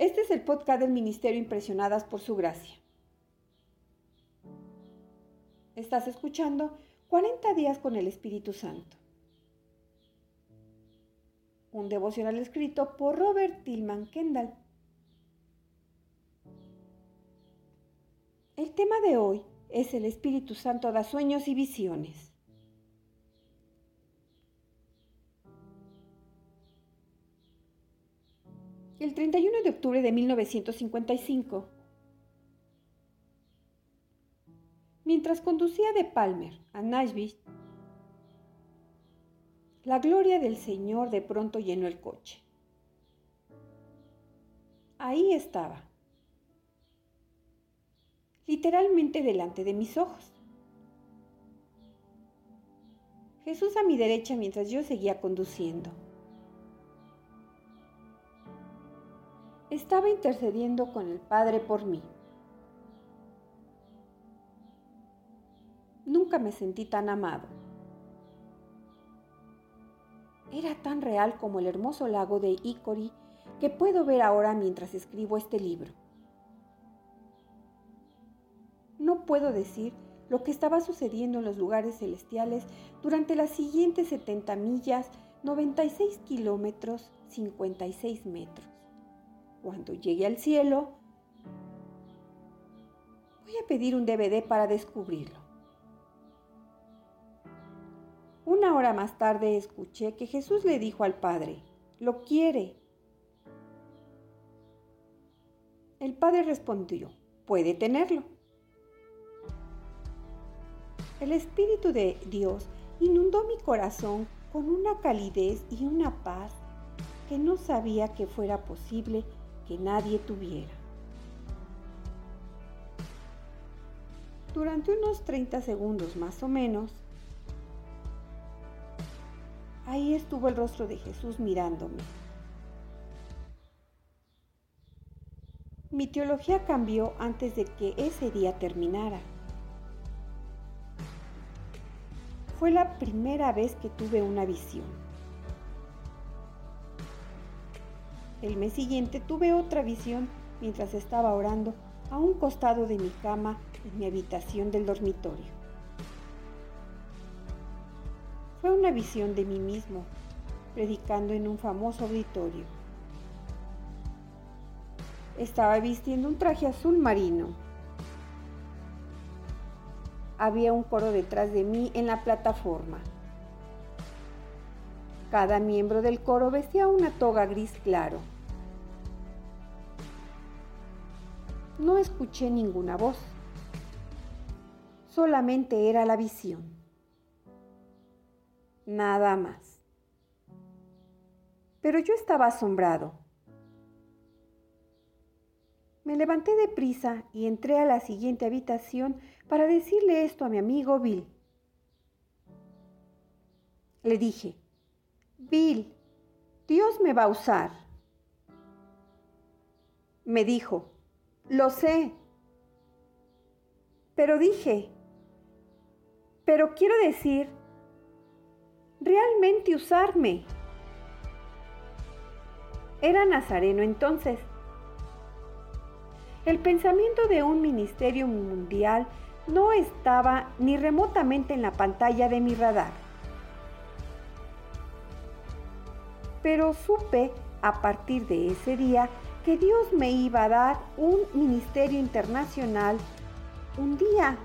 Este es el podcast del Ministerio Impresionadas por Su Gracia. Estás escuchando 40 días con el Espíritu Santo. Un devocional escrito por Robert Tillman Kendall. El tema de hoy es el Espíritu Santo da sueños y visiones. El 31 de octubre de 1955. Mientras conducía de Palmer a Nashville, la gloria del Señor de pronto llenó el coche. Ahí estaba, literalmente delante de mis ojos. Jesús a mi derecha mientras yo seguía conduciendo. Estaba intercediendo con el Padre por mí. Nunca me sentí tan amado. Era tan real como el hermoso lago de Icori que puedo ver ahora mientras escribo este libro. No puedo decir lo que estaba sucediendo en los lugares celestiales durante las siguientes 70 millas, 96 kilómetros, 56 metros. Cuando llegue al cielo, voy a pedir un DVD para descubrirlo. Una hora más tarde escuché que Jesús le dijo al Padre, lo quiere. El Padre respondió, puede tenerlo. El Espíritu de Dios inundó mi corazón con una calidez y una paz que no sabía que fuera posible que nadie tuviera. Durante unos 30 segundos más o menos, ahí estuvo el rostro de Jesús mirándome. Mi teología cambió antes de que ese día terminara. Fue la primera vez que tuve una visión. El mes siguiente tuve otra visión mientras estaba orando a un costado de mi cama en mi habitación del dormitorio. Fue una visión de mí mismo, predicando en un famoso auditorio. Estaba vistiendo un traje azul marino. Había un coro detrás de mí en la plataforma. Cada miembro del coro vestía una toga gris claro. No escuché ninguna voz. Solamente era la visión. Nada más. Pero yo estaba asombrado. Me levanté deprisa y entré a la siguiente habitación para decirle esto a mi amigo Bill. Le dije, Bill, Dios me va a usar. Me dijo, lo sé. Pero dije, pero quiero decir, realmente usarme. Era nazareno entonces. El pensamiento de un ministerio mundial no estaba ni remotamente en la pantalla de mi radar. Pero supe a partir de ese día que Dios me iba a dar un ministerio internacional un día.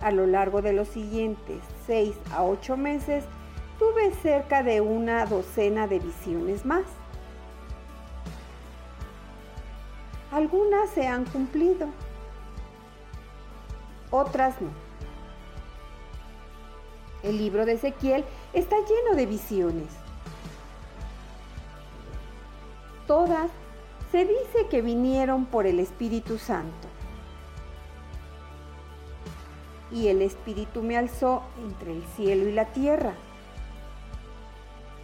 A lo largo de los siguientes seis a ocho meses tuve cerca de una docena de visiones más. Algunas se han cumplido, otras no. El libro de Ezequiel está lleno de visiones. Todas se dice que vinieron por el Espíritu Santo. Y el Espíritu me alzó entre el cielo y la tierra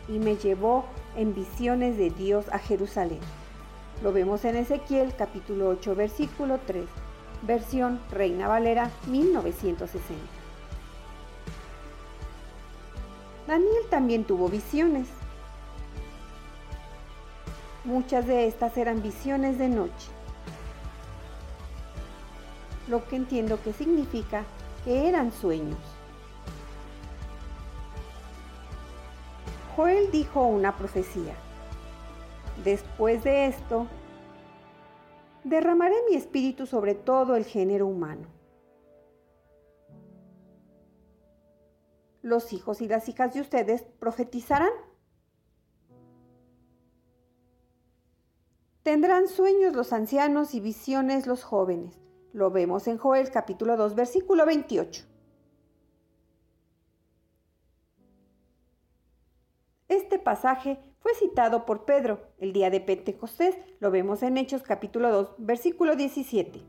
y me llevó en visiones de Dios a Jerusalén. Lo vemos en Ezequiel capítulo 8 versículo 3, versión Reina Valera 1960. Daniel también tuvo visiones. Muchas de estas eran visiones de noche, lo que entiendo que significa que eran sueños. Joel dijo una profecía. Después de esto, derramaré mi espíritu sobre todo el género humano. Los hijos y las hijas de ustedes profetizarán. Tendrán sueños los ancianos y visiones los jóvenes. Lo vemos en Joel capítulo 2 versículo 28. Este pasaje fue citado por Pedro el día de Pentecostés, lo vemos en Hechos capítulo 2, versículo 17.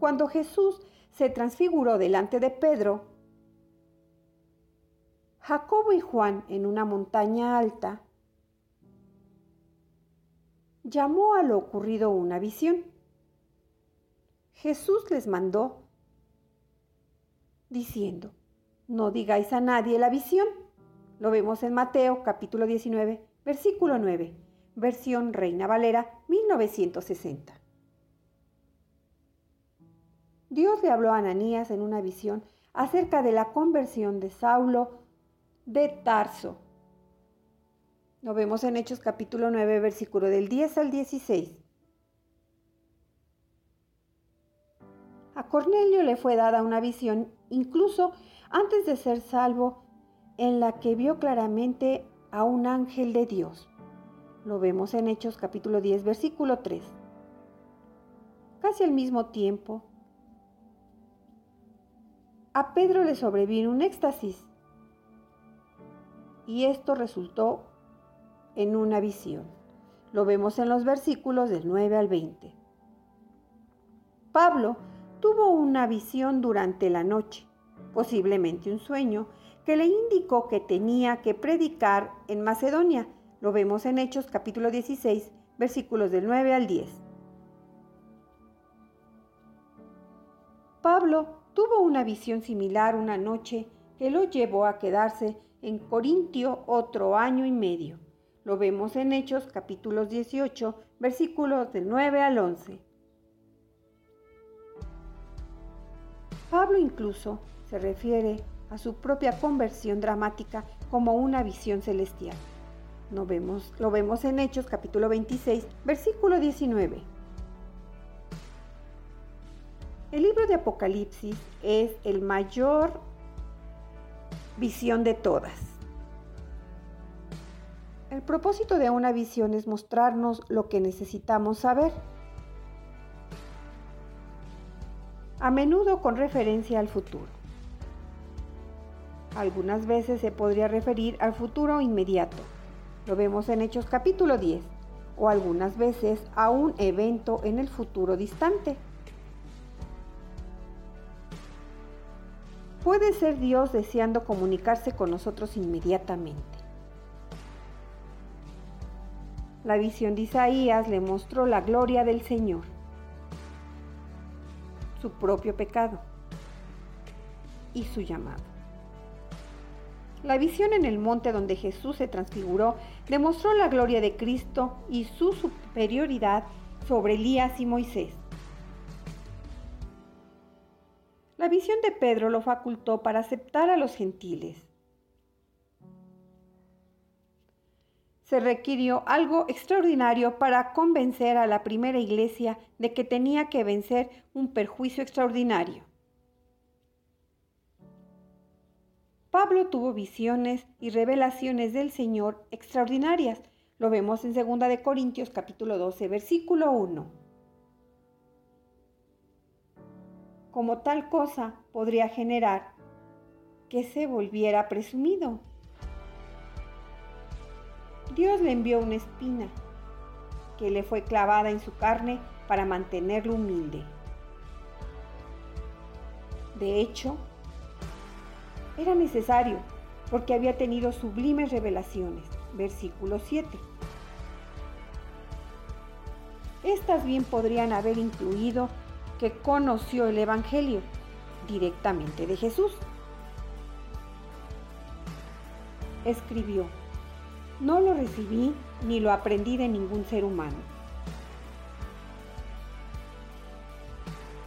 Cuando Jesús se transfiguró delante de Pedro, Jacobo y Juan en una montaña alta, llamó a lo ocurrido una visión. Jesús les mandó diciendo, no digáis a nadie la visión. Lo vemos en Mateo capítulo 19, versículo 9, versión Reina Valera 1960. Dios le habló a Ananías en una visión acerca de la conversión de Saulo de Tarso. Lo vemos en Hechos capítulo 9, versículo del 10 al 16. A Cornelio le fue dada una visión incluso antes de ser salvo, en la que vio claramente a un ángel de Dios. Lo vemos en Hechos capítulo 10, versículo 3. Casi al mismo tiempo, a Pedro le sobrevino un éxtasis y esto resultó en una visión. Lo vemos en los versículos del 9 al 20. Pablo tuvo una visión durante la noche posiblemente un sueño, que le indicó que tenía que predicar en Macedonia. Lo vemos en Hechos capítulo 16, versículos del 9 al 10. Pablo tuvo una visión similar una noche que lo llevó a quedarse en Corintio otro año y medio. Lo vemos en Hechos capítulos 18, versículos del 9 al 11. Pablo incluso se refiere a su propia conversión dramática como una visión celestial. Lo vemos, lo vemos en Hechos capítulo 26, versículo 19. El libro de Apocalipsis es el mayor visión de todas. El propósito de una visión es mostrarnos lo que necesitamos saber. A menudo con referencia al futuro. Algunas veces se podría referir al futuro inmediato. Lo vemos en Hechos capítulo 10. O algunas veces a un evento en el futuro distante. Puede ser Dios deseando comunicarse con nosotros inmediatamente. La visión de Isaías le mostró la gloria del Señor, su propio pecado y su llamado. La visión en el monte donde Jesús se transfiguró demostró la gloria de Cristo y su superioridad sobre Elías y Moisés. La visión de Pedro lo facultó para aceptar a los gentiles. Se requirió algo extraordinario para convencer a la primera iglesia de que tenía que vencer un perjuicio extraordinario. Pablo tuvo visiones y revelaciones del Señor extraordinarias. Lo vemos en 2 de Corintios capítulo 12, versículo 1. Como tal cosa podría generar que se volviera presumido. Dios le envió una espina que le fue clavada en su carne para mantenerlo humilde. De hecho, era necesario porque había tenido sublimes revelaciones. Versículo 7. Estas bien podrían haber incluido que conoció el Evangelio directamente de Jesús. Escribió, no lo recibí ni lo aprendí de ningún ser humano,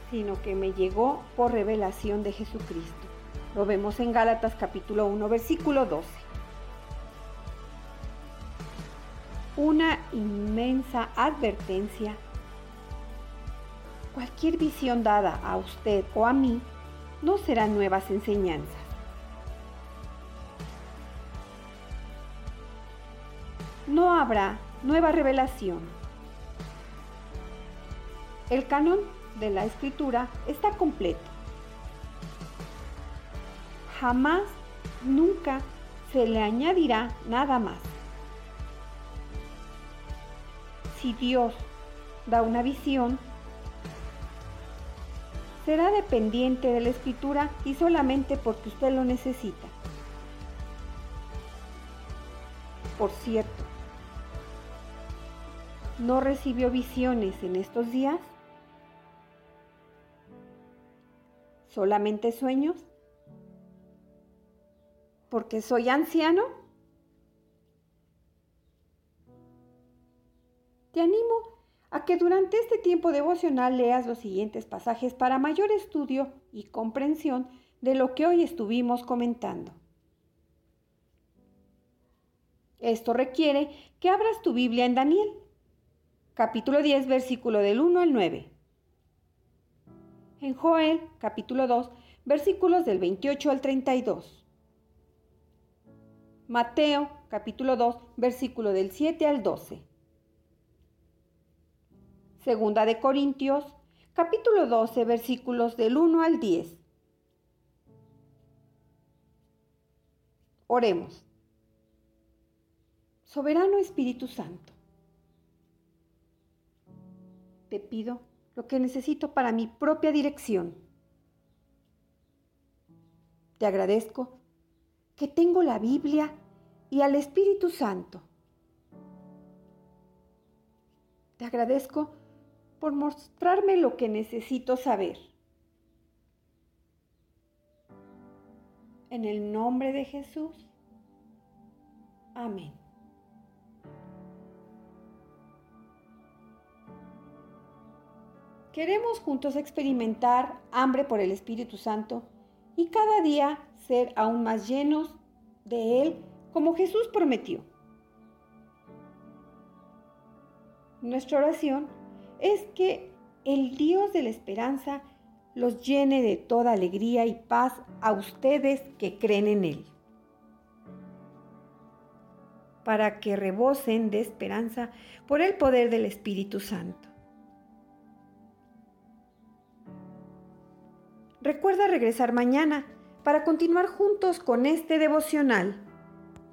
sino que me llegó por revelación de Jesucristo. Lo vemos en Gálatas capítulo 1, versículo 12. Una inmensa advertencia. Cualquier visión dada a usted o a mí no serán nuevas enseñanzas. No habrá nueva revelación. El canon de la escritura está completo. Jamás, nunca se le añadirá nada más. Si Dios da una visión, será dependiente de la escritura y solamente porque usted lo necesita. Por cierto, ¿no recibió visiones en estos días? ¿Solamente sueños? ¿Porque soy anciano? Te animo a que durante este tiempo devocional leas los siguientes pasajes para mayor estudio y comprensión de lo que hoy estuvimos comentando. Esto requiere que abras tu Biblia en Daniel, capítulo 10, versículo del 1 al 9. En Joel, capítulo 2, versículos del 28 al 32. Mateo, capítulo 2, versículo del 7 al 12. Segunda de Corintios, capítulo 12, versículos del 1 al 10. Oremos. Soberano Espíritu Santo, te pido lo que necesito para mi propia dirección. Te agradezco que tengo la Biblia y al Espíritu Santo. Te agradezco por mostrarme lo que necesito saber. En el nombre de Jesús. Amén. Queremos juntos experimentar hambre por el Espíritu Santo y cada día ser aún más llenos de Él como Jesús prometió. Nuestra oración es que el Dios de la esperanza los llene de toda alegría y paz a ustedes que creen en Él, para que rebosen de esperanza por el poder del Espíritu Santo. Recuerda regresar mañana para continuar juntos con este devocional.